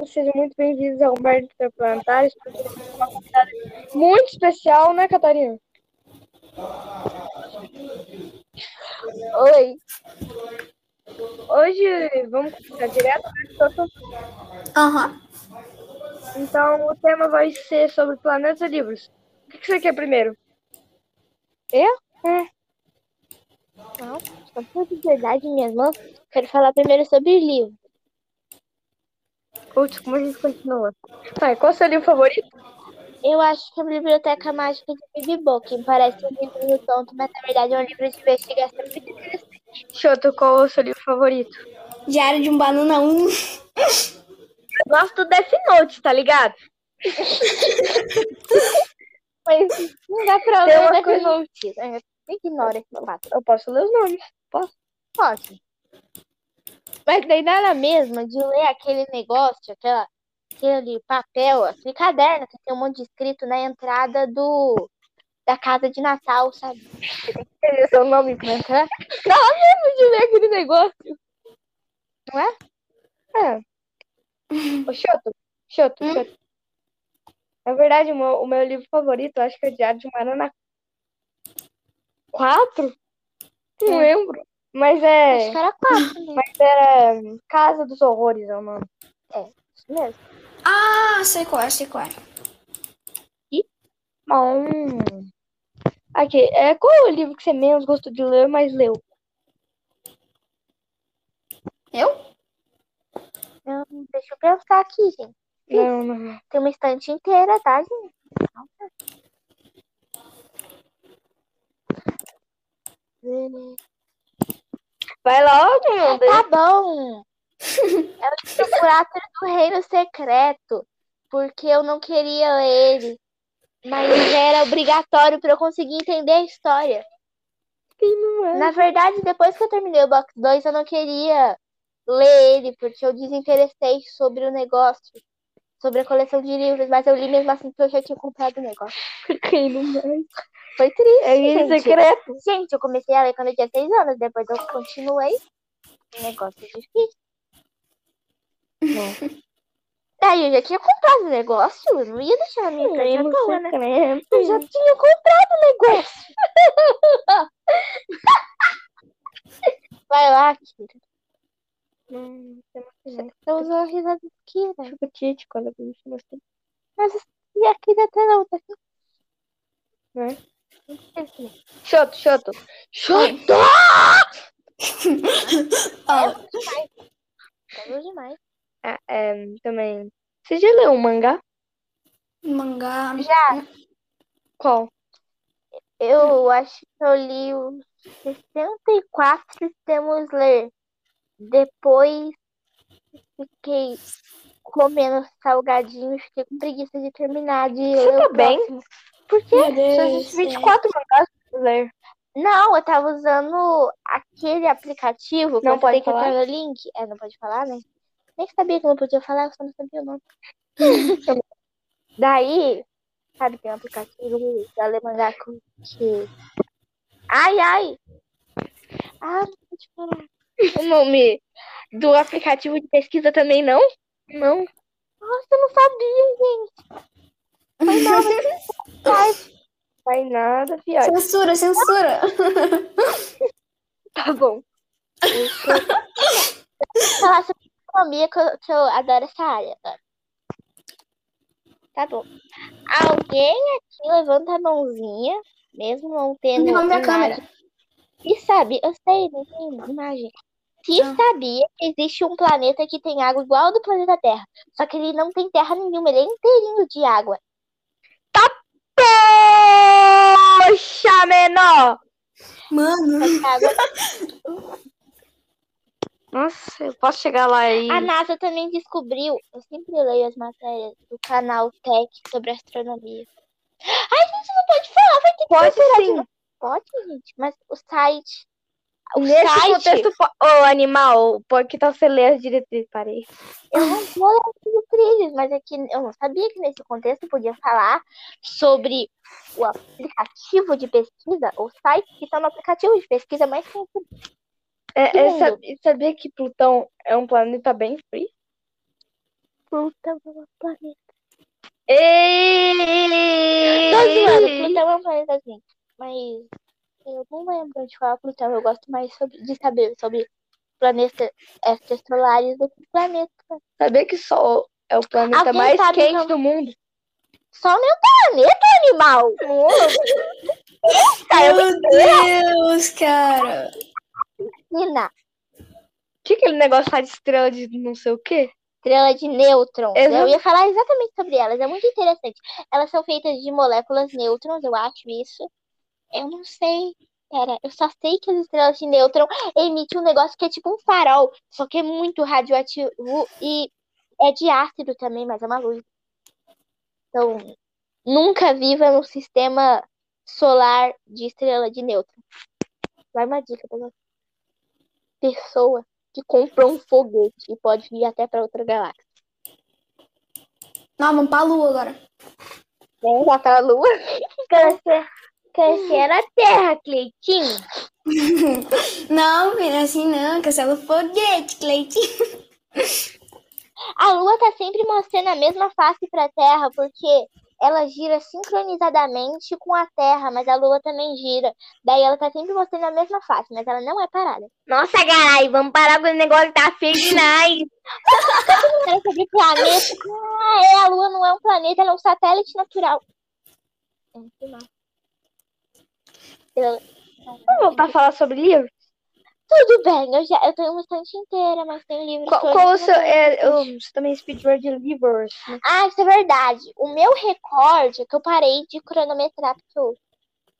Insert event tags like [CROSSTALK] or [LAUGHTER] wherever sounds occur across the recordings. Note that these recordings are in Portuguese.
Raimundo, sejam muito bem-vindos ao Humberto Interplanetário. Uma convidada muito especial, né, Catarina? Oi. Hoje vamos começar direto, né? Aham. Então o tema vai ser sobre planetas e livros. O que você quer primeiro? Eu? É. Não, só por de verdade mesmo. Quero falar primeiro sobre livro. Putz, como a gente continua? Vai, qual é o seu livro favorito? Eu acho que a Biblioteca Mágica de Bibi Booking parece um livro tonto, mas na verdade é um livro de investigação muito interessante. Choto, qual é o seu livro favorito? Diário de um Banana 1. Eu gosto do Death Note, tá ligado? [LAUGHS] Mas não dá pra ler uma Death coisa- Note. É, Ignora esse fato. Eu posso ler os nomes. Posso? Pode. Mas daí dá na mesma de ler aquele negócio, aquela, aquele papel, aquele caderno que tem um monte de escrito na entrada do da casa de Natal, sabe? Esse é o seu nome pra entrar? Dá na mesma de ler aquele negócio. Não é? É. Ô, Choto, Choto, Hum? Na verdade, o meu, o meu livro favorito, acho que é Diário de Marana 4? Não É. lembro. Mas Acho é. que era quatro, né? Mas é. Casa dos Horrores é o nome. Isso mesmo. Ah, sei qual é, sei qual é. Bom. Aqui, é, qual é o livro que você menos gostou de ler, mas leu? Eu? Hum, deixa eu pensar aqui, gente. Não, não. Tem uma estante inteira, tá, gente? Hum, Vai logo, meu Deus. Tá bom. É o livro Curator do Reino Secreto, porque eu não queria ler ele. Mas era obrigatório para eu conseguir entender a história. Quem não é? Na verdade, depois que eu terminei o box 2, eu não queria ler ele, porque eu desinteressei sobre o negócio, sobre a coleção de livros, mas eu li mesmo assim porque eu já tinha comprado o negócio. Quem não é? Foi triste, É gente. secreto. Gente, eu comecei a ler quando eu tinha 6 anos, depois eu continuei. Negócio é difícil. Daí eu já tinha comprado o negócio, eu não ia deixar na minha à toa, né? secreto. Eu já tinha comprado o negócio. [LAUGHS] Vai lá, Kira. Hum. Você usou a risada do Kira. Chupetite, quando eu me mostrei. Mas e a Kira até não, tá aqui. Né? Esqueci. Choto, choto. Choto! Ó, [LAUGHS] Falou demais. Ah, é, também. Você já leu um mangá? mangá. Já, Qual? eu acho que eu li os 64 Temos Ler. Depois fiquei comendo salgadinho, fiquei com preguiça de terminar de Você ler tá o bem? próximo. Por quê? Só existe 24 mangás pra ler. Não, eu tava usando aquele aplicativo que Não pode que falar? entrar no link. É, não pode falar, né? Nem sabia que não podia falar, eu só não sabia o nome. [LAUGHS] Daí, sabe, tem um aplicativo da Lemangá que. Ai, ai! Ah, não pode falar. O nome do aplicativo de pesquisa também não? Não. Nossa, eu não sabia, gente. Foi mal, mas Vai nada, fiado. Censura, censura. Tá bom. falar sobre economia que eu, que eu adoro essa área. Tá bom. Alguém aqui levanta a mãozinha, mesmo não tendo Meu nome é a imagem. câmera. E sabe, eu sei, não tem imagem. Se Ah. sabia que existe um planeta que tem água igual ao do planeta Terra, só que ele não tem terra nenhuma, ele é inteirinho de água. Poxa, menor! Mano. Nossa, eu posso chegar lá e. A NASA também descobriu, eu sempre leio as matérias do canal Tech sobre astronomia. Ai, gente, não pode falar, vai ter que Pode sim. Pode, gente, mas o site. O Nesse site. contexto, po- ô animal, por que tal você ler as diretrizes? Parei. Eu não vou ler as diretrizes, mas é que eu não sabia que nesse contexto podia falar sobre o aplicativo de pesquisa, ou site que está no aplicativo de pesquisa mais simples. É, é, mundo? sab- sabia que Plutão é um planeta bem frio? Plutão é um planeta. Ei! Tô zoando, Plutão é um planeta, gente. Mas eu não lembro de qual é Plutão. Eu gosto mais sobre- de saber sobre planetas extrasolares do que planeta. Sabia que Sol é o planeta Alguém mais quente como- do mundo? Sol não é um planeta, animal! [LAUGHS] Eu Meu Deus, cara. Menina, Que aquele negócio lá de estrela de não sei o quê? estrela de nêutrons. Exato. Eu ia falar exatamente sobre elas. É muito interessante. Elas são feitas de moléculas nêutrons, eu acho isso. Eu não sei. Pera, eu só sei que as estrelas de nêutron emitem um negócio que é tipo um farol, só que é muito radioativo e é de ácido também, mas é uma luz. Então, nunca viva no sistema solar de estrela de nêutron. Vai uma dica pra você. Pessoa que comprou um foguete e pode ir até pra outra galáxia. Não, vamos pra lua agora. Vem lá pra lua. Câncer. Era a Terra, Cleitinho. [LAUGHS] Não, filho, assim não, cancela o foguete, Cleitinho. A Lua tá sempre mostrando a mesma face pra Terra, porque ela gira sincronizadamente com a Terra, mas a Lua também gira. Daí ela tá sempre mostrando a mesma face, mas ela não é parada. Nossa, caralho, vamos parar com esse negócio que tá feio demais. [LAUGHS] Ela sobre planeta. Ah, é, a Lua não é um planeta, ela é um satélite natural. É, que massa. Vamos voltar a falar sobre livro? Tudo bem, eu já eu tenho uma estante inteira, mas tem livros Qual, qual o não seu. É, eu- você também é speedrun de livros. né? Ah, isso é verdade. O meu recorde, que eu parei de cronometrar, porque eu,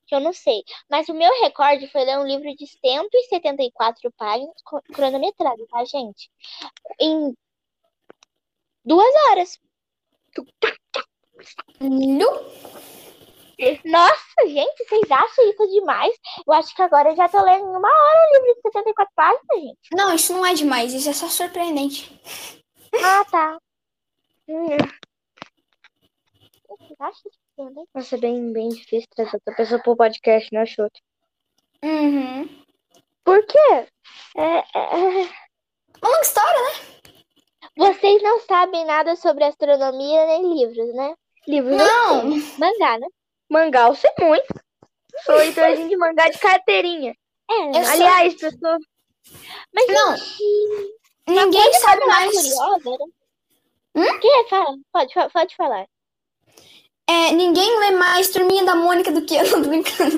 que eu não sei. Mas o meu recorde foi ler um livro de 174 páginas, cronometrado, tá, gente? Em duas horas. Nu. Nossa, gente, vocês acham isso demais? Eu acho que agora eu já tô lendo em uma hora um livro de 74 páginas, gente. Não, isso não é demais, isso é só surpreendente. Ah, tá. Hum. Vocês acham surpreendente? Nossa, é bem, bem difícil trazer outra pessoa pro podcast, né, Choto? Uhum. Por quê? É, é, Uma longa história, né? Vocês não sabem nada sobre astronomia nem livros, né? livros Não. Mangá, né? Mangá, eu sei muito. Sou leitorzinho de mangá de carteirinha. É, Eu sou- Aliás, pessoa. mas Não. gente, Ninguém sabe mais. curiosa, né? O que? Fala, pode, pode falar. É, ninguém lê mais Turminha da Mônica do que eu, não [LAUGHS] tô brincando.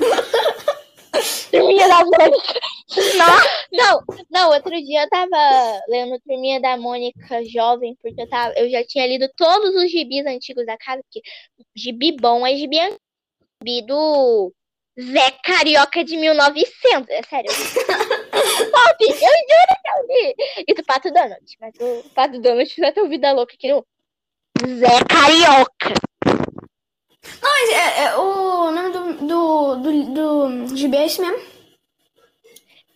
Turminha da Mônica. Não, não, outro dia eu tava lendo Turminha da Mônica jovem, porque eu, tava, eu já tinha lido todos os gibis antigos da casa, porque gibi bom é gibi antigo. Do Zé Carioca de 1900, é sério. Top, [LAUGHS] eu juro que eu li. E do Pato Donald, mas o Pato Donald vai ter o Vida Louca aqui no Zé Carioca. Mas é, é, o nome do, do, do, do gibi é esse mesmo.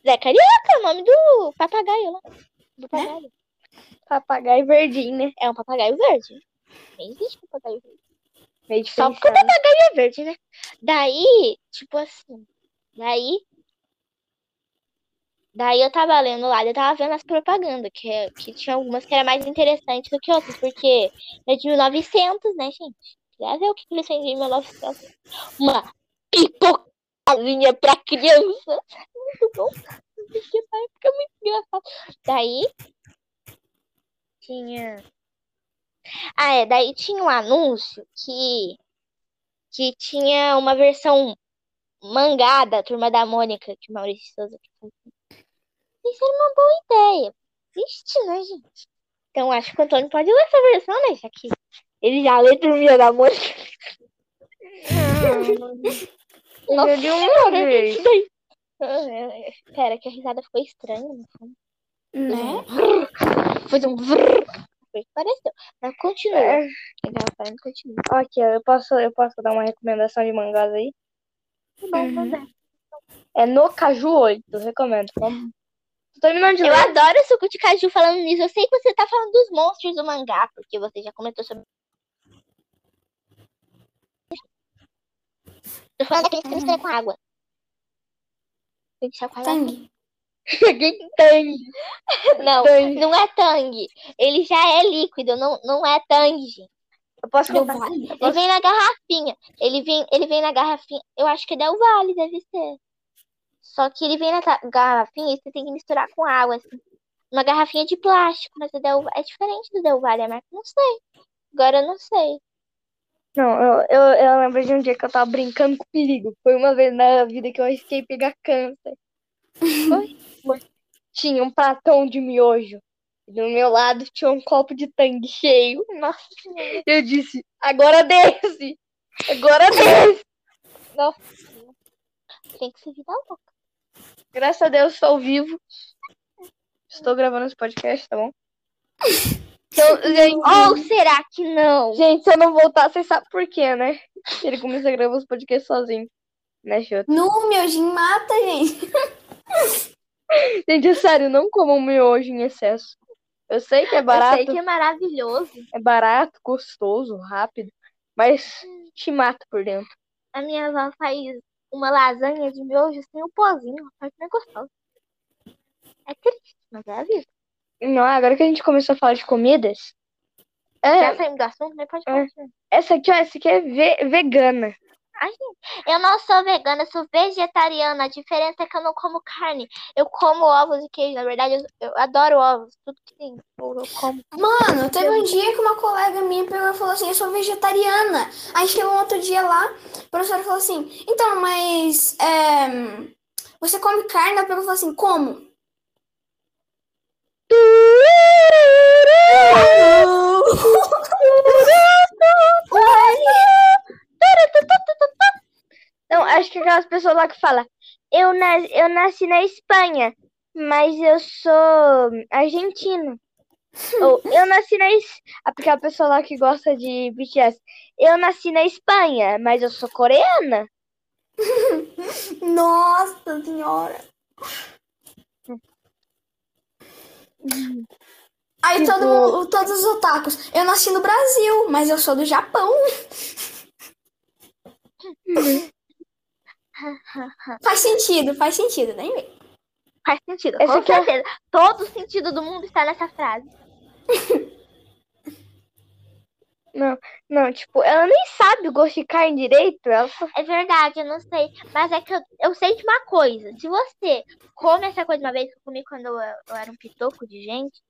Zé Carioca é o nome do papagaio lá. Do papagaio. Papagaio verdinho, né? É um papagaio verde. Nem existe papagaio verde. Meio Só porque diferenciado. papagaio é verde, né? Daí, tipo assim. Daí. Daí eu tava lendo lá, eu tava vendo as propagandas, que, é- que tinha algumas que era mais interessantes do que outras, porque é de 1900, né, gente? Queria ver o que que eles vendiam em 1900. Uma pipocazinha pra criança. Muito bom. Porque vai ficar muito engraçado. Daí. Tinha. Ah, é. Daí tinha um anúncio que. Que tinha uma versão mangá da Turma da Mônica, que o Maurício Souza. Isso era uma boa ideia. Existe, né, gente? Então acho que o Antônio pode ler essa versão, né, já que ele já lê Turminha da Mônica. Eu li uma vez. Pera, que a risada ficou estranha. no fundo. Né? Foi um vrr. Foi o que pareceu. Mas continua. É, Quem tava falando, continua. aqui, ó, eu posso, eu posso dar uma recomendação de mangás aí? Uhum. É No Caju 8, recomendo. Vamos. Tô terminando de Eu ler. adoro o suco de caju falando nisso. Eu sei que você tá falando dos monstros do mangá, porque você já comentou sobre. Tô falando daqueles que você mistura com água. Tem que ser com água. Sangue. [LAUGHS] Peguei tangue. [LAUGHS] Não, Tangue. não é tangue. Ele já é líquido, não, não é tangue, gente. Eu posso Del contar? Valle? Ele vem na garrafinha. Ele vem, ele vem na garrafinha. Eu acho que é Del Valle, deve ser. Só que ele vem na garrafinha e você tem que misturar com água, assim. Uma garrafinha de plástico, mas o Del, é diferente do Del Valle, a marca. Não sei. Agora eu não sei. Não, eu, eu, eu lembro de um dia que eu tava brincando com perigo. Foi uma vez na vida que eu arrisquei pegar câncer. Foi? [LAUGHS] Tinha um pratão de miojo. E do meu lado tinha um copo de tangue cheio. Nossa. Eu disse, agora desce! Agora desce! Nossa, Tem que ser vida louca. graças a Deus estou vivo. Estou gravando esse podcast, tá bom? [LAUGHS] Então, gente, Ou será que não? gente, se eu não voltar, vocês sabem por quê, né? Ele começou a gravar os podcasts sozinho. Né, Jota? No miojinho mata, gente. [LAUGHS] Gente, é sério, não comam miojo em excesso. Eu sei que é Eu barato, sei que é maravilhoso. é barato, gostoso, rápido, mas te mata por dentro. A minha avó faz uma lasanha de miojo sem o pozinho. Faz não é gostoso. É triste, mas é a vida. Não, agora que a gente começou a falar de comidas, Já é, saímos do assunto, mas pode É. continuar. essa aqui, ó, essa aqui é ve- vegana. Ai, eu não sou vegana, eu sou vegetariana. A diferença é que eu não como carne. Eu como ovos e queijo. Na verdade, eu, eu adoro ovos. Tudo que tem, eu, eu como. Mano, teve um dia que uma colega minha pegou e falou assim: Eu sou vegetariana. Aí chegou um outro dia lá, a professora falou assim: Então, mas. é, você come carne? Pegou e falou assim: Como? [LAUGHS] Não, acho que aquelas pessoas lá que falam, eu, nas, eu nasci na Espanha, mas eu sou argentino. [LAUGHS] Ou eu nasci na Es... Aquela pessoa lá que gosta de BTS. Eu nasci na Espanha, mas eu sou coreana. [LAUGHS] Nossa senhora. Aí Tipo- todo mundo- todos os otakus. Eu nasci no Brasil, mas eu sou do Japão. [LAUGHS] Faz sentido, faz sentido, nem vem. Faz sentido, Esse com é- certeza. Todo o sentido do mundo está nessa frase. [LAUGHS] Não, tipo, ela nem sabe o gosto de carne direito. Ela só... É verdade, eu não sei. Mas é que eu, eu sei de uma coisa. Se você come essa coisa uma vez que eu comi quando eu, eu era um pitoco de gente,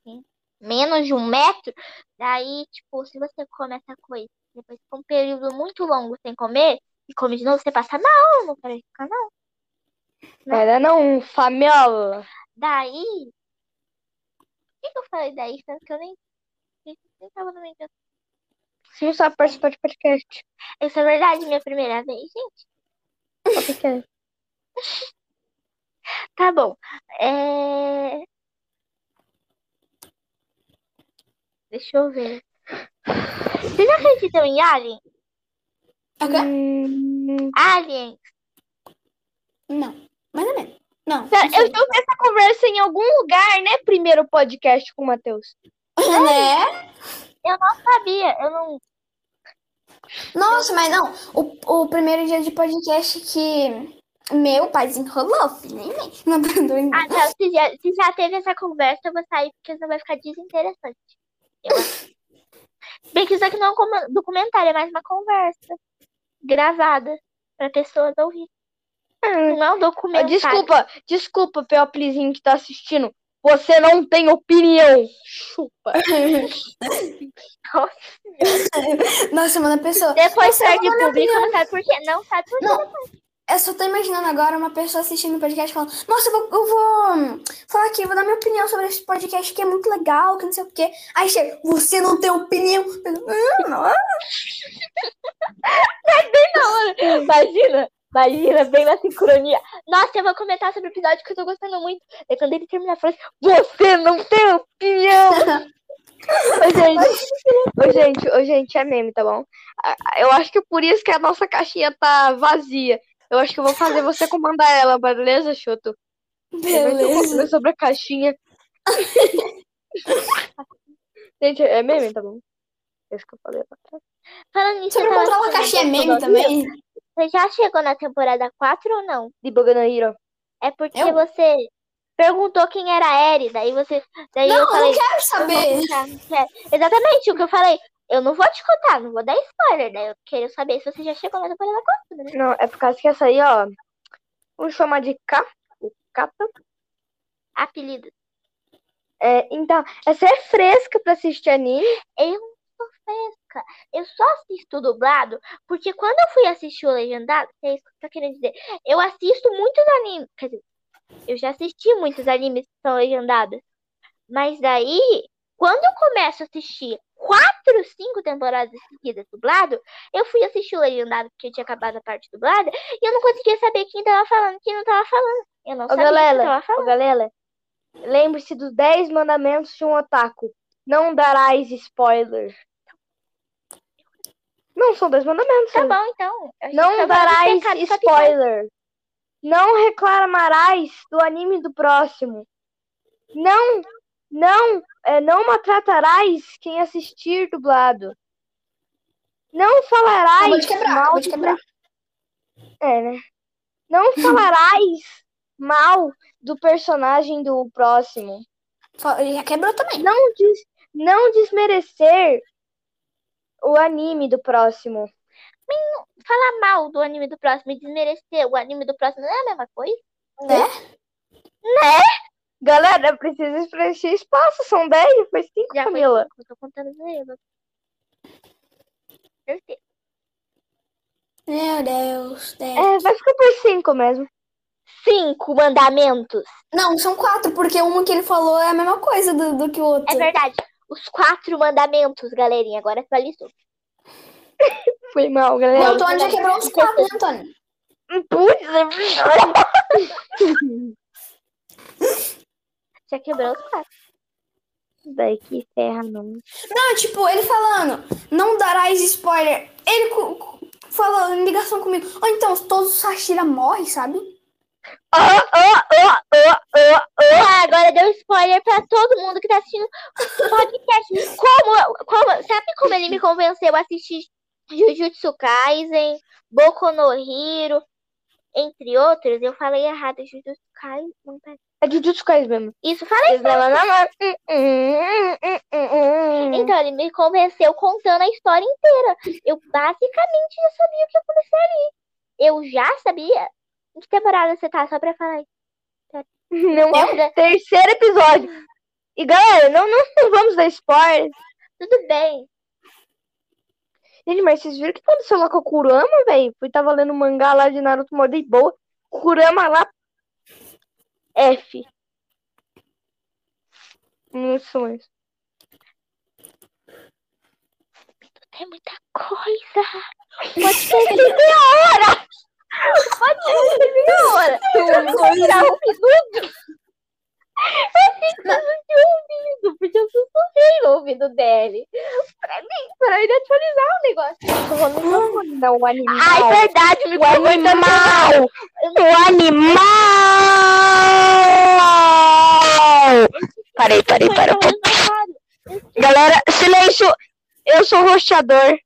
assim, menos de um metro, daí, tipo, se você come essa coisa, depois de um período muito longo sem comer, e come de novo, você passa mal, não parece ficar não. Vai dar não, famiola. Daí. O que, que eu falei daí? Sendo que eu nem. nem tava no meio. do- Você não sabe participar de podcast. Isso é verdade, minha primeira vez, gente. Porque... [LAUGHS] Tá bom. É... Deixa eu ver. Vocês acreditam em Alien? Hum, Alien? Não, mais ou menos. Não. Tá, não eu já ouvi essa conversa em algum lugar, né? Primeiro podcast com o Matheus. Né? Eu não sabia. Eu não. Nossa, mas não. O, o primeiro dia de podcast que meu pai desenrolou, filho. Nem tô doido. Ah, não. Se já, se já teve essa conversa, eu vou sair porque senão vai ficar desinteressante. Eu. Bem que isso aqui não é um documentário, é mais uma conversa gravada pra pessoas ouvir. Não é um documentário. Desculpa, desculpa, Peoplezinho que tá assistindo. Você não tem opinião. Chupa. [LAUGHS] Nossa, mano, a pessoa. Depois perde é público, não sabe por quê. Não sabe por quê. Não, eu só tô imaginando agora uma pessoa assistindo o podcast falando: Nossa, eu vou, eu vou hum, falar aqui, vou dar minha opinião sobre esse podcast que é muito legal, que não sei o quê. Aí chega, você não tem opinião. Eu, "Hum, não." [LAUGHS] Imagina, imagina, bem na sincronia. Nossa, eu vou comentar sobre o episódio que eu tô gostando muito. É quando ele termina a frase. Você não tem opinião. [LAUGHS] Ô, gente, ô, gente, ô, gente, é meme, tá bom? Ah, Eu acho que é por isso que a nossa caixinha tá vazia. Eu acho que eu vou fazer você comandar ela, beleza, Chuto? Beleza. sobre a caixinha. [LAUGHS] gente, é meme, tá bom? É isso que eu falei lá. Falando nisso, Você eu não tava controla a caixinha meme no Hero. também? Você já chegou na temporada 4 ou não? De no Hero. É porque Eu? você perguntou quem era a Eri, daí você. Daí Não, eu falei. não quero saber. contar, não quero. Exatamente o que eu falei. Eu não vou te contar, não vou dar spoiler. Daí eu quero saber se você já chegou na temporada 4, né? Não, é por causa que essa aí, ó. Vamos chamar de K. Capa. Apelido. É, então, essa é fresca pra assistir anime. Eu sou fresca. Eu só assisto dublado porque quando eu fui assistir o Legendado, é isso que eu tô querendo dizer. Eu assisto muitos animes. Quer dizer, eu já assisti muitos animes que são legendados. Mas daí, quando eu começo a assistir quatro, cinco temporadas seguidas dublado, eu fui assistir o Legendado porque eu tinha acabado a parte dublada e eu não conseguia saber quem tava falando e quem não tava falando. Eu não Ô, sabia quem galera, tava ô, falando. galera, lembre-se dos 10 mandamentos de um otaku. Não darás spoiler. Não são 10 mandamentos. Tá bom, então. Não tava darás spoiler. Não reclamarás do anime do próximo. Não, não, é, não maltratarás quem assistir dublado. Não falarás Acabou de quebrar, mal de do quebrar. É, né? Não [LAUGHS] falarás mal do personagem do próximo. Fa- Já quebrou também. Não, des, não desmerecer o anime do próximo. Falar mal do anime do próximo e desmerecer o anime do próximo não é a mesma coisa? Né? Galera, precisa preencher espaço. São 10, foi 5, Já foi Camila. cinco, eu tô contando erros. Certeza. Meu Deus. Deus. É, vai ficar por 5 mesmo. Cinco mandamentos. Não, são quatro, porque uma que ele falou é a mesma coisa do, do que o outro. É verdade. Os quatro mandamentos, galerinha. Agora atualizou. [LAUGHS] Foi mal, O galera. Antônio já quebrou os quatro, né, Antônio? Putz, é. [LAUGHS] Já quebrou os quatro. Daí que ferra, não. Não, tipo, ele falando, não darás spoiler. Ele falou em ligação comigo. Ou então, todos os Sashira morrem, sabe? Oh, oh, oh, oh, oh, oh. Ah, agora deu spoiler pra todo mundo que tá assistindo o podcast. Como, como, sabe como ele me convenceu a assistir Jujutsu Kaisen, Boku no Hero, entre outros? Eu falei errado, Jujutsu Kaisen. tá- É Jujutsu Kaisen mesmo. Isso, falei mão. Hum, hum, hum. Então, ele me convenceu contando a história inteira. Eu basicamente já sabia o que ia acontecer ali. Eu já sabia. Em que temporada você tá? Só pra falar aí. [LAUGHS] Não, Lembra? terceiro episódio. E galera, não, não, não vamos dar spoiler. Tudo bem. Gente, mas vocês viram o que aconteceu lá com o Kurama, velho? Fui tava lendo mangá lá de Naruto Modei Boa. Kurama lá. F. Mesmo. Tem muita coisa. Pode ser meia hora. Pode ser meia hora. Eu vou tirar um minuto. Eu preciso de ouvido, porque eu sussurrei no ouvido dele. Pra mim, pra ele atualizar o negócio. Microfone, não, o animal. Ai, verdade, me o animal! O animal! Parei, parei, parei. Galera, silêncio! Eu sou o rosteador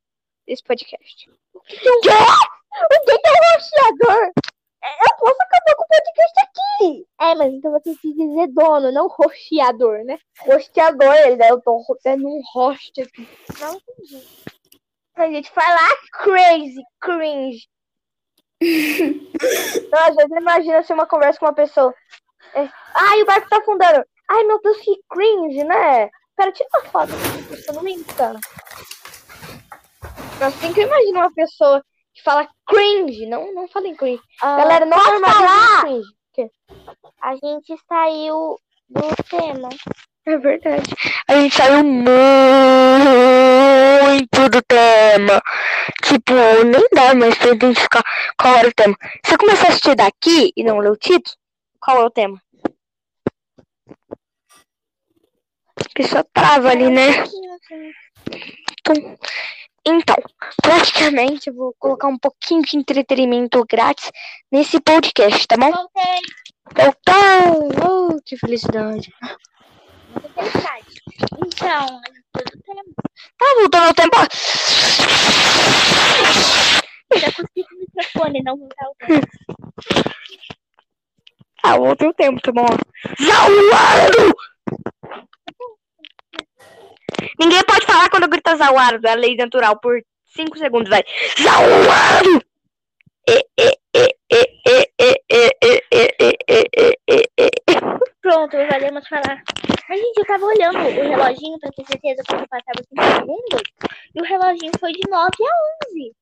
desse podcast. O que, que é O é rosteador? Eu posso acabar com o podcast aqui. É, mas então você quis dizer dono, não rocheador, né? Rosteador, ele daí eu tô tendo um host aqui. Não entendi. A gente falar crazy, cringe. [LAUGHS] Então, às vezes, imagina se uma conversa com uma pessoa. É, Ai, o barco tá afundando. Ai, meu Deus, que cringe, né? Pera, tira uma foto. Isso não me engana. Assim que eu imagino uma pessoa que fala cringe. Não, não fala em cringe. Ah, Galera, não falar? cringe. A gente saiu do tema. É verdade. A gente saiu muito do tema. Tipo, nem dá mais pra identificar qual era o tema. Se eu começar a assistir daqui e não ler o título, qual é o tema? A pessoa trava ali, né? Então, então, praticamente eu vou colocar um pouquinho de entretenimento grátis nesse podcast, tá bom? Voltei. Então, oh, que felicidade. Então. Tá voltando ao tempo. Já consegui o microfone, não voltar o [LAUGHS] tempo. Ah, outro tempo, tá bom. Zauaro! Ninguém pode falar quando grita Zawaro da lei natural por 5 segundos, vai. Zawaro! Pronto, valemos falar. A gente eu tava olhando o reloginho pra ter certeza quando passava 5 segundos. E o reloginho foi de 9 a 11.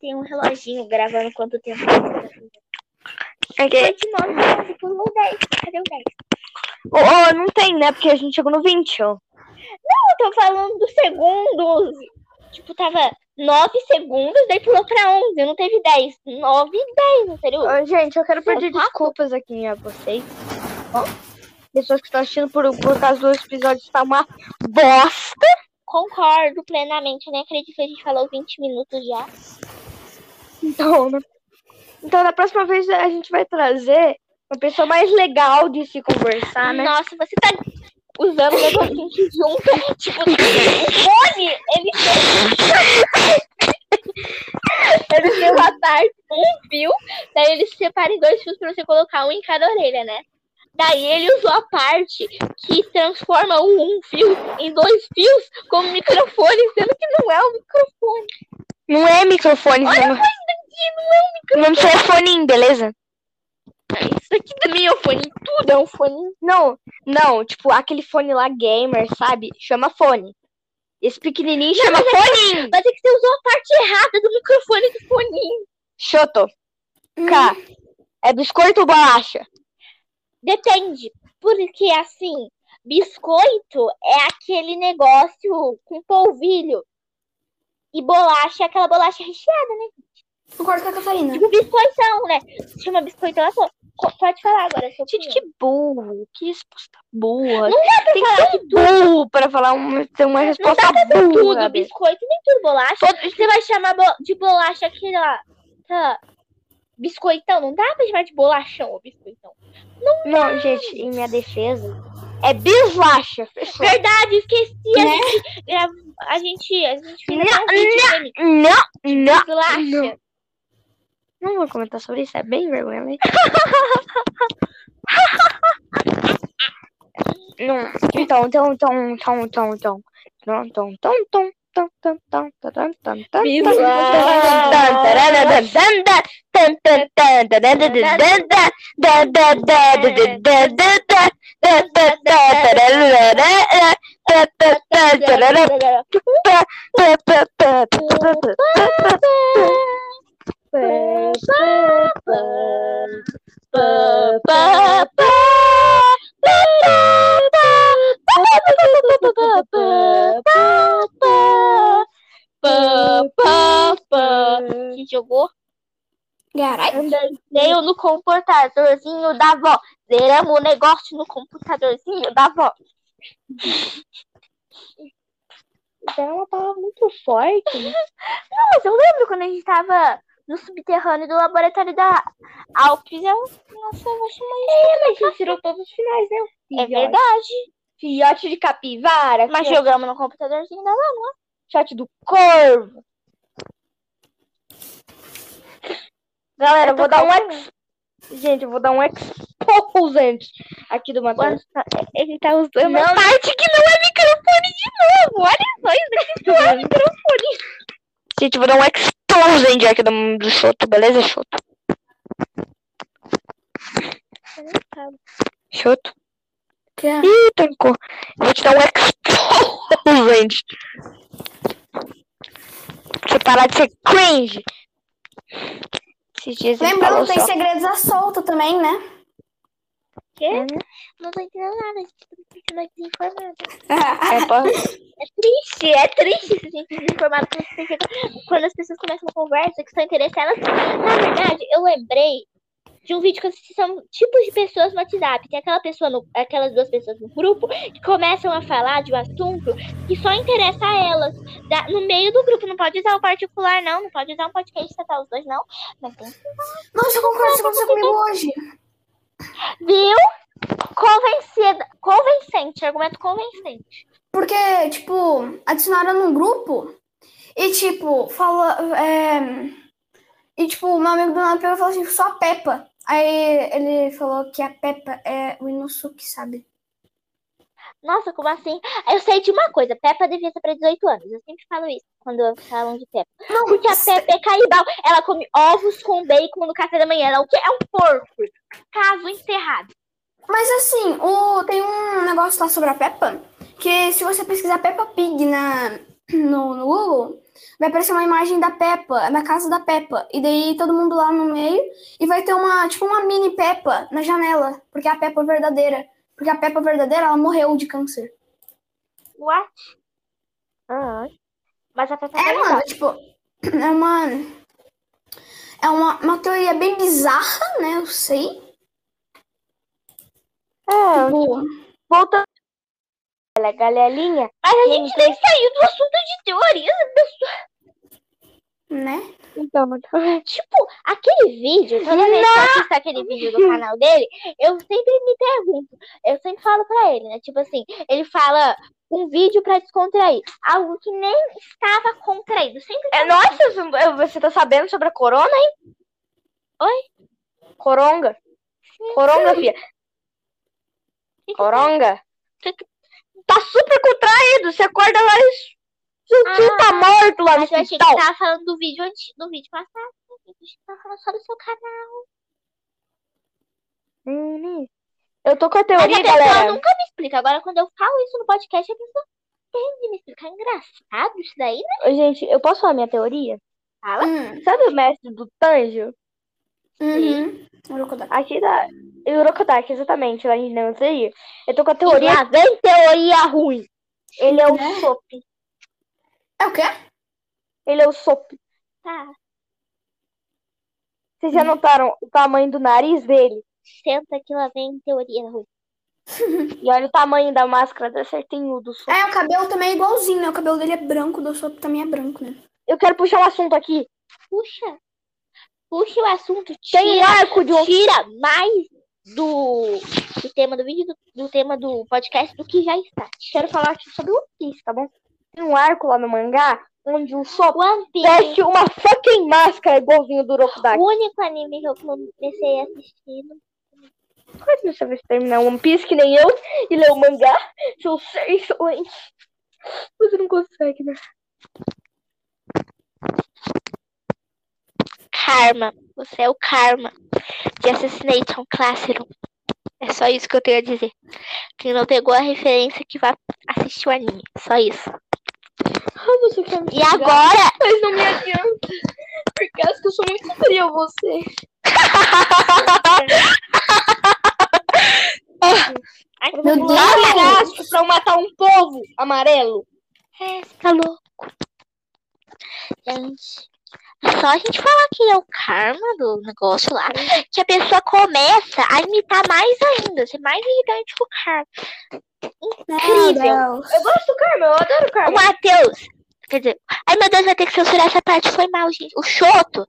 Tem um reloginho gravando quanto tempo você okay. Foi de 9 a 11, pulou 10. Cadê o 10? Oh, oh, não tem, né? Porque a gente chegou no 20, ó. Eu tô falando dos segundos. Tipo, tava 9 segundos, daí pulou pra 11. Não teve 10. 9 e 10, não seria? Ô, gente, eu quero pedir Sapato? desculpas aqui a vocês. Ó, pessoas que estão assistindo por, por causa do episódio está uma bosta. Concordo plenamente. Eu nem acredito que a gente falou 20 minutos já. Então, né? Então, na próxima vez a gente vai trazer uma pessoa mais legal de se conversar, né? Nossa, você tá usando o negocinho que junta. Tipo, o fone, ele tem. [LAUGHS] ele tem uma parte um fio, daí ele se separa em dois fios pra você colocar um em cada orelha, né? Daí ele usou a parte que transforma o um fio em dois fios como microfone, sendo que não é um microfone. Não é microfone, Olha não, daqui, não é um não é foninho, beleza? Isso aqui também é um fone, tudo é um fone. Não, não, tipo, aquele fone lá gamer, sabe? Chama fone. Esse pequenininho chama fone. Mas é que você usou a parte errada do microfone do foninho. Choto. K. É biscoito ou bolacha? Depende, porque assim, biscoito é aquele negócio com polvilho. E bolacha é aquela bolacha recheada, né? Concordo com a Catarina. Tipo biscoitão, né? Chama biscoitão, ela falou, "Co- pode falar agora, Gente, que burro. Que resposta burra. Não dá pra Tem que falar ser um burro pra falar uma, ter uma Não resposta dá pra burra. tudo sabe? biscoito, nem tudo bolacha. Você vai chamar de bolacha aquele lá, tá? Biscoitão, não dá pra chamar de bolachão ou biscoitão. Não, gente, em minha defesa, é bislacha. Fechou. Verdade, esqueci. A Né? gente a gente, a gente fez Não, até um vídeo dele. Não, não. Bolacha. não. Vou comentar sobre isso, é bem vergonha. né? Não. Então, então, então, então, então, então. Então, então, então, então. Que jogou? Veio no computadorzinho da avó. Zeramos o negócio no computadorzinho da avó. É uma palavra muito forte. [LAUGHS] Não, mas eu lembro quando a gente tava no subterrâneo do laboratório da Alpes. Eu... Nossa, eu chamar isso. É, mas você tirou todos os finais, né? É verdade. Filhote de capivara, Mas filhote, jogamos no computadorzinho da avó. filhote do corvo. Galera, eu vou dar um ex... Gente, eu vou dar um exposante aqui do Matheus. Ele tá usando Não. a parte que não é microfone de novo. Olha só, isso daqui não é microfone. Gente, eu vou dar um exposante aqui do, do Choto, beleza, Choto? Choto? Que é? Ih, tancou. Eu vou te dar um exposante. Pra você parar de ser cringe. Lembrando, tem só. segredos à solta também, né? Quê? Não tô entendendo nada. A gente tá muito desinformado. É, [LAUGHS] É triste, é triste gente desinformado quando você as pessoas começam uma conversa que estão interessadas. Na verdade, eu lembrei de um vídeo que eu assisti, são tipos de pessoas no WhatsApp. Tem aquela pessoa no, aquelas duas pessoas no grupo que começam a falar de um assunto que só interessa a elas. Da- no meio do grupo, não pode usar o particular, não. Não pode usar um podcast tratar os dois, não. Mas tem Nossa, eu concordo, isso aconteceu comigo hoje. Viu? Convencida, convencente, argumento convencente. Porque, tipo, adicionaram num grupo e, tipo, fala. É... E, tipo, meu amigo do nada pegou falou assim: sou a Peppa. Aí ele falou que a Peppa é o Inosuke, sabe? Nossa, como assim? Eu sei de uma coisa, Peppa devia ser pra 18 anos. Eu sempre falo isso quando falam de Peppa. Não, Porque a Peppa é canibal. Ela come ovos com bacon no café da manhã. Ela é o quê? É um porco. Caso encerrado. Mas assim, o, tem um negócio lá sobre a Peppa, que se você pesquisar Peppa Pig na, no, no Google, vai aparecer uma imagem da Peppa, na casa da Peppa. E daí todo mundo lá no meio, e vai ter uma, tipo, uma mini Peppa na janela, porque é a Peppa verdadeira. Porque a Peppa verdadeira, ela morreu de câncer. What? Ah, mas a Peppa é É, canibal. mano, tipo, [CLEARS THROAT] é uma. É uma, uma teoria bem bizarra, né? Eu sei. É, Tipo, voltando. Ela, galelinha. Mas a gente nem saiu do assunto de teorias. Né? Então, [LAUGHS] Tipo, aquele vídeo, toda vez que eu assisto aquele vídeo do canal dele, eu sempre me pergunto, eu sempre falo pra ele, né? Tipo assim, ele fala um vídeo pra descontrair, algo que nem estava contraído, sempre é, nossa, você tá sabendo sobre a corona, hein? Oi? Coronga. Coronga, filha. Coronga. Tá super contraído. Você acorda lá e seu tio tá morto lá no Mas eu achei que hospital. você tava falando do vídeo antes, do vídeo passado, né? A gente tava falando só do seu canal. Hum, Eu tô com a Mas teoria, a pessoa galera. nunca me explica. Agora, quando eu falo isso no podcast, a pessoa tem de me explicar. É engraçado isso daí, né? Gente, eu posso falar minha teoria? Fala. Hum, Sabe o mestre do Tanjo? uhum. Urokodaki. Aqui da Urokodaki, exatamente, lá em. Eu tô com a teoria. Lá vem teoria ruim. Ele é o Né? Sop. É o quê? Ele é o Sop. Tá, Vocês já notaram o tamanho do nariz dele? senta que lá vem teoria ruim. E olha o tamanho da máscara da certinho do Sop. É, o cabelo também é igualzinho, né? O cabelo dele é branco, o do Sop também é branco, né? Eu quero puxar um assunto aqui. Puxa. Puxa o assunto. Tem Tira, arco de um. tira mais do, do tema do vídeo, do, do tema do podcast do que já está. Quero falar aqui sobre One Piece, tá bom? Tem um arco lá no mangá onde o Sop veste uma fucking máscara igualzinho do Urokodaki. O único anime que eu comecei a assistir. Quase você vai terminar One Piece que nem eu e ler o mangá. São seis excelente. Você não consegue, né? Karma. Você é o Karma de Assassination Classroom. É só isso que eu tenho a dizer. Quem não pegou a referência que vai assistir o anime. Só isso. Ah, você quer me E xingar? agora, Mas não me adianta. Porque acho que [LAUGHS] eu sou muito superior a você. Ai, Meu Deus! lá. Gasto pra eu matar um povo amarelo. É, você tá louco. Gente, só a gente falar que é o karma do negócio lá, que a pessoa começa a imitar mais ainda, ser mais irritante que o karma. Incrível. Meu Deus. Eu gosto do Karma, eu adoro o O Karma. Matheus, quer dizer, ai meu Deus, vai ter que censurar essa parte, foi mal, gente. O Choto,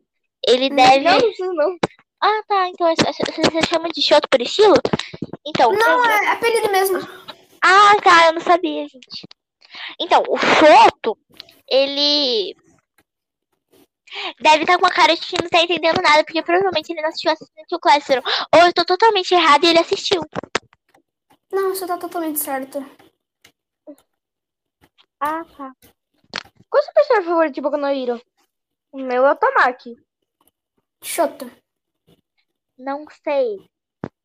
ele deve. Não, não não. Ah, tá, então você você chama de Choto por estilo? Então, Não, é apelido mesmo. Ah, tá, eu não sabia, gente. Então, o Choto, ele deve estar com a cara de que não tá entendendo nada, porque provavelmente ele não assistiu Assassin's Classroom. Ou eu tô totalmente errada e ele assistiu. Não, você tá totalmente certa. Ah, tá. Qual é o seu personagem favorito de Boku no Hero? O meu é o Tamaki. Choto. Não sei.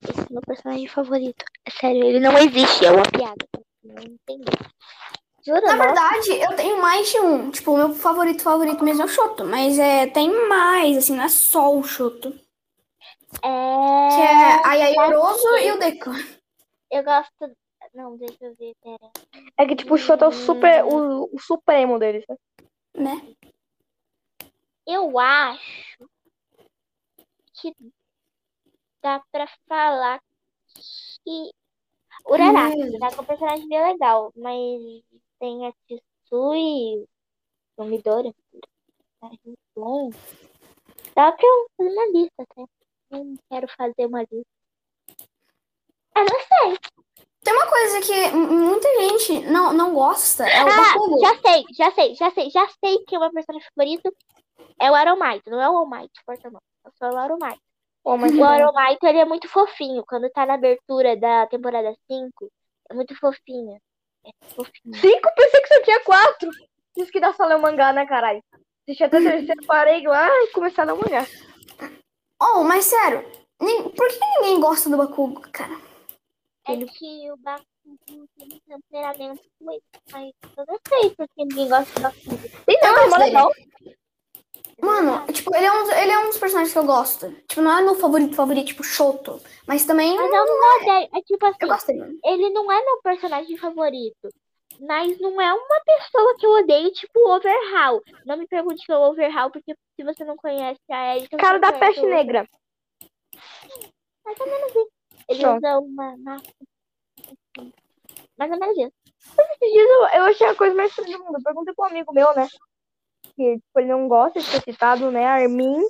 Esse é meu personagem favorito. É sério, ele não existe, é uma piada. Não entendi. Jura? Na verdade, eu tenho mais de um. Tipo, o meu favorito, favorito mesmo é o Choto. Mas é, tem mais, assim, não é só o Choto. Que É... é a Yayoroso e o Deku. Eu gosto... Não, deixa eu ver, pera. É que tipo, o Shoto é o super. O, o supremo deles, né? Né? Eu acho que dá pra falar que Uraraka Hum. tá com um personagem bem legal, mas tem a Tsui, o Midori. personagem muito bom. Dá pra eu fazer uma lista até. Não quero fazer uma lista. Ah, não sei. Tem uma coisa que muita gente não, não gosta. É o Ah, Bakugo. já sei, já sei, já sei, já sei que o meu personagem favorito é o Aromite. Não é o All Might, porta não. É só o Aromite. Mas O Oromaito, ele é muito fofinho. Quando tá na abertura da temporada 5, é muito fofinho. É cinco, pensei que só tinha quatro. Diz que dá só ler o mangá, né, caralho? Assisti até o terceiro, parei lá e comecei a ler o mangá. Oh, mas sério, nem- por que ninguém gosta do Bakugo, cara? É que o Bakugo tem um temperamento muito, mas eu não sei porque ninguém gosta do Bakugo. Tem não, é mó dele. legal. Mano, tipo, ele é, um, ele é um dos personagens que eu gosto. Tipo, não é meu favorito, favorito, tipo, Shoto. Mas também Mas eu não gosto dele. É tipo assim, eu gosto dele. ele não é meu personagem favorito. Mas não é uma pessoa que eu odeio, tipo o Overhaul. Não me pergunte que é o Overhaul, porque se você não conhece a Erika... Cara da peste o- negra. Mais ou menos isso. Ele usa uma máscara. Mais ou menos isso. Esses dias eu, eu achei a coisa mais estranha do mundo. Eu perguntei pro amigo meu, né? Que tipo, ele não gosta de ser citado, né? Armin.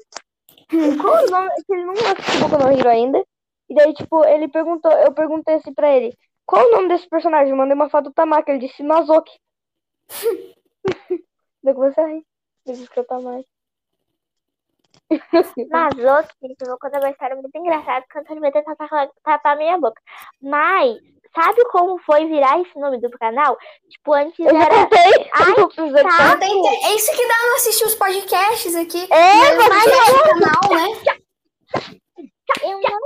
Qual é o nome? Que ele não assistiu Boku no Hero ainda. E daí, tipo, ele perguntou, eu perguntei assim pra ele, qual é o nome desse personagem? Eu mandei uma foto do Tamaki, ele disse Mazoki. [LAUGHS] daí que você ri. Ele disse que é o Tamaki. Mas outros, gente, eu vou muito engraçada, cantando vai tentar tapar, tapar minha boca. Mas, sabe como foi virar esse nome do canal? Tipo, antes Eu era. contei. Ai, [LAUGHS] eu tá. tem- é isso que dá não assistir os podcasts aqui. É, mas canal, né? Eu não.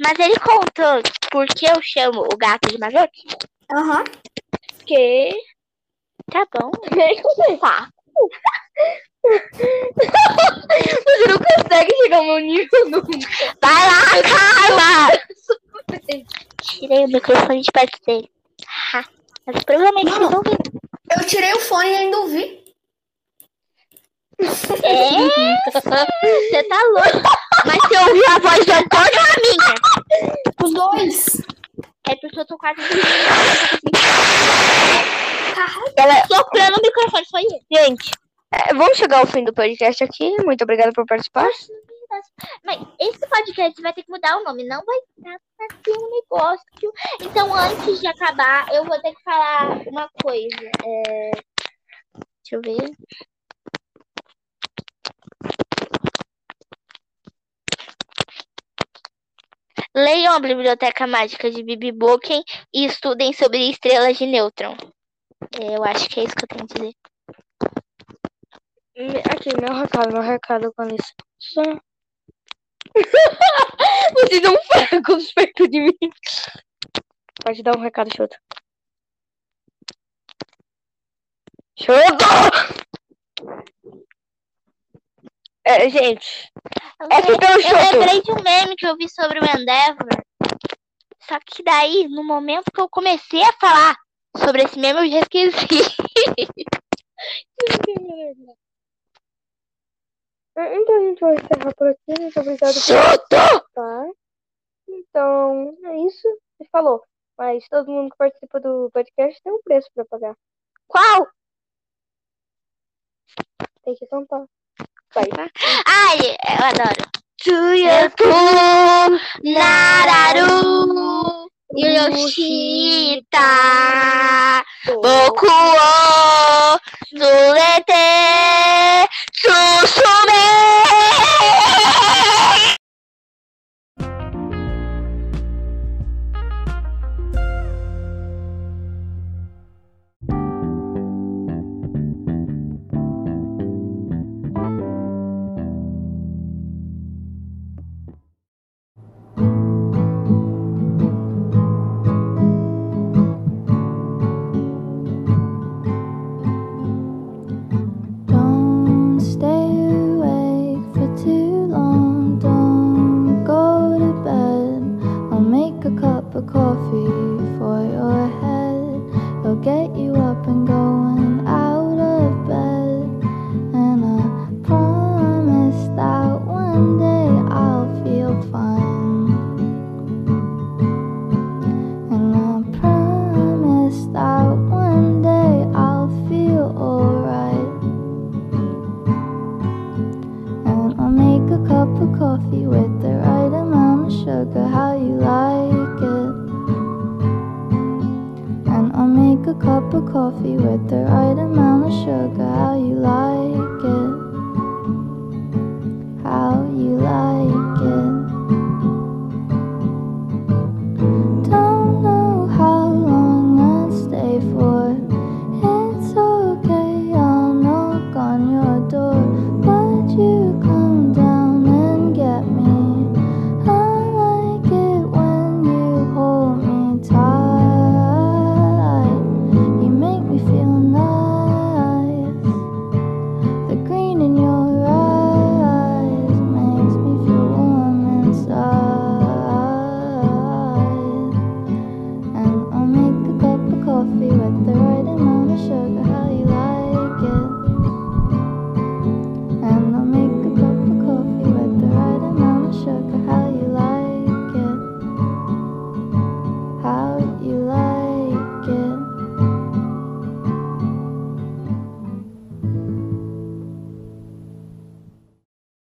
Mas ele contou por que eu chamo o gato de Mazoki? Aham. que Tá bom. [LAUGHS] Tá. [LAUGHS] Você não consegue chegar ao meu nível nunca. Vai lá, Carla! Tirei o microfone de perto dele. Mas provavelmente Não. vão ver. Eu tirei o fone e ainda ouvi. É? Você tá louco. Mas você ouviu a voz do Antônio ou a minha? Os dois. É porque eu tô quase Caralho. soprando o microfone. Foi ele. Gente, é, vamos chegar ao fim do podcast aqui. Muito obrigada por participar. Mas esse podcast vai ter que mudar o nome. Não vai ter um negócio. Então, antes de acabar, eu vou ter que falar uma coisa. É... Deixa eu ver. Leiam a Biblioteca Mágica de Bibi Boken e estudem sobre estrelas de nêutron. É, Eu acho que é isso que eu tenho a dizer. Aqui, meu recado, meu recado com isso. Só... [LAUGHS] Vocês não ficam perto de mim. Pode dar um recado, Chuta. Chuta! É, gente, é que pelo Eu Chuto. lembrei de um meme que eu vi sobre o Endeavor. Só que daí, no momento que eu comecei a falar sobre esse meme, eu já esqueci. [LAUGHS] Então a gente vai encerrar por aqui. Muito obrigado por. Então, é isso. Você falou. Mas todo mundo que participa do podcast tem um preço pra pagar. Qual? Tem que contar. Vai. Ai, eu adoro. Tsuyaku, Nararu, Yoshita, Boku o Tsurete school shooting! Cup of coffee with the right amount of sugar. How you like it?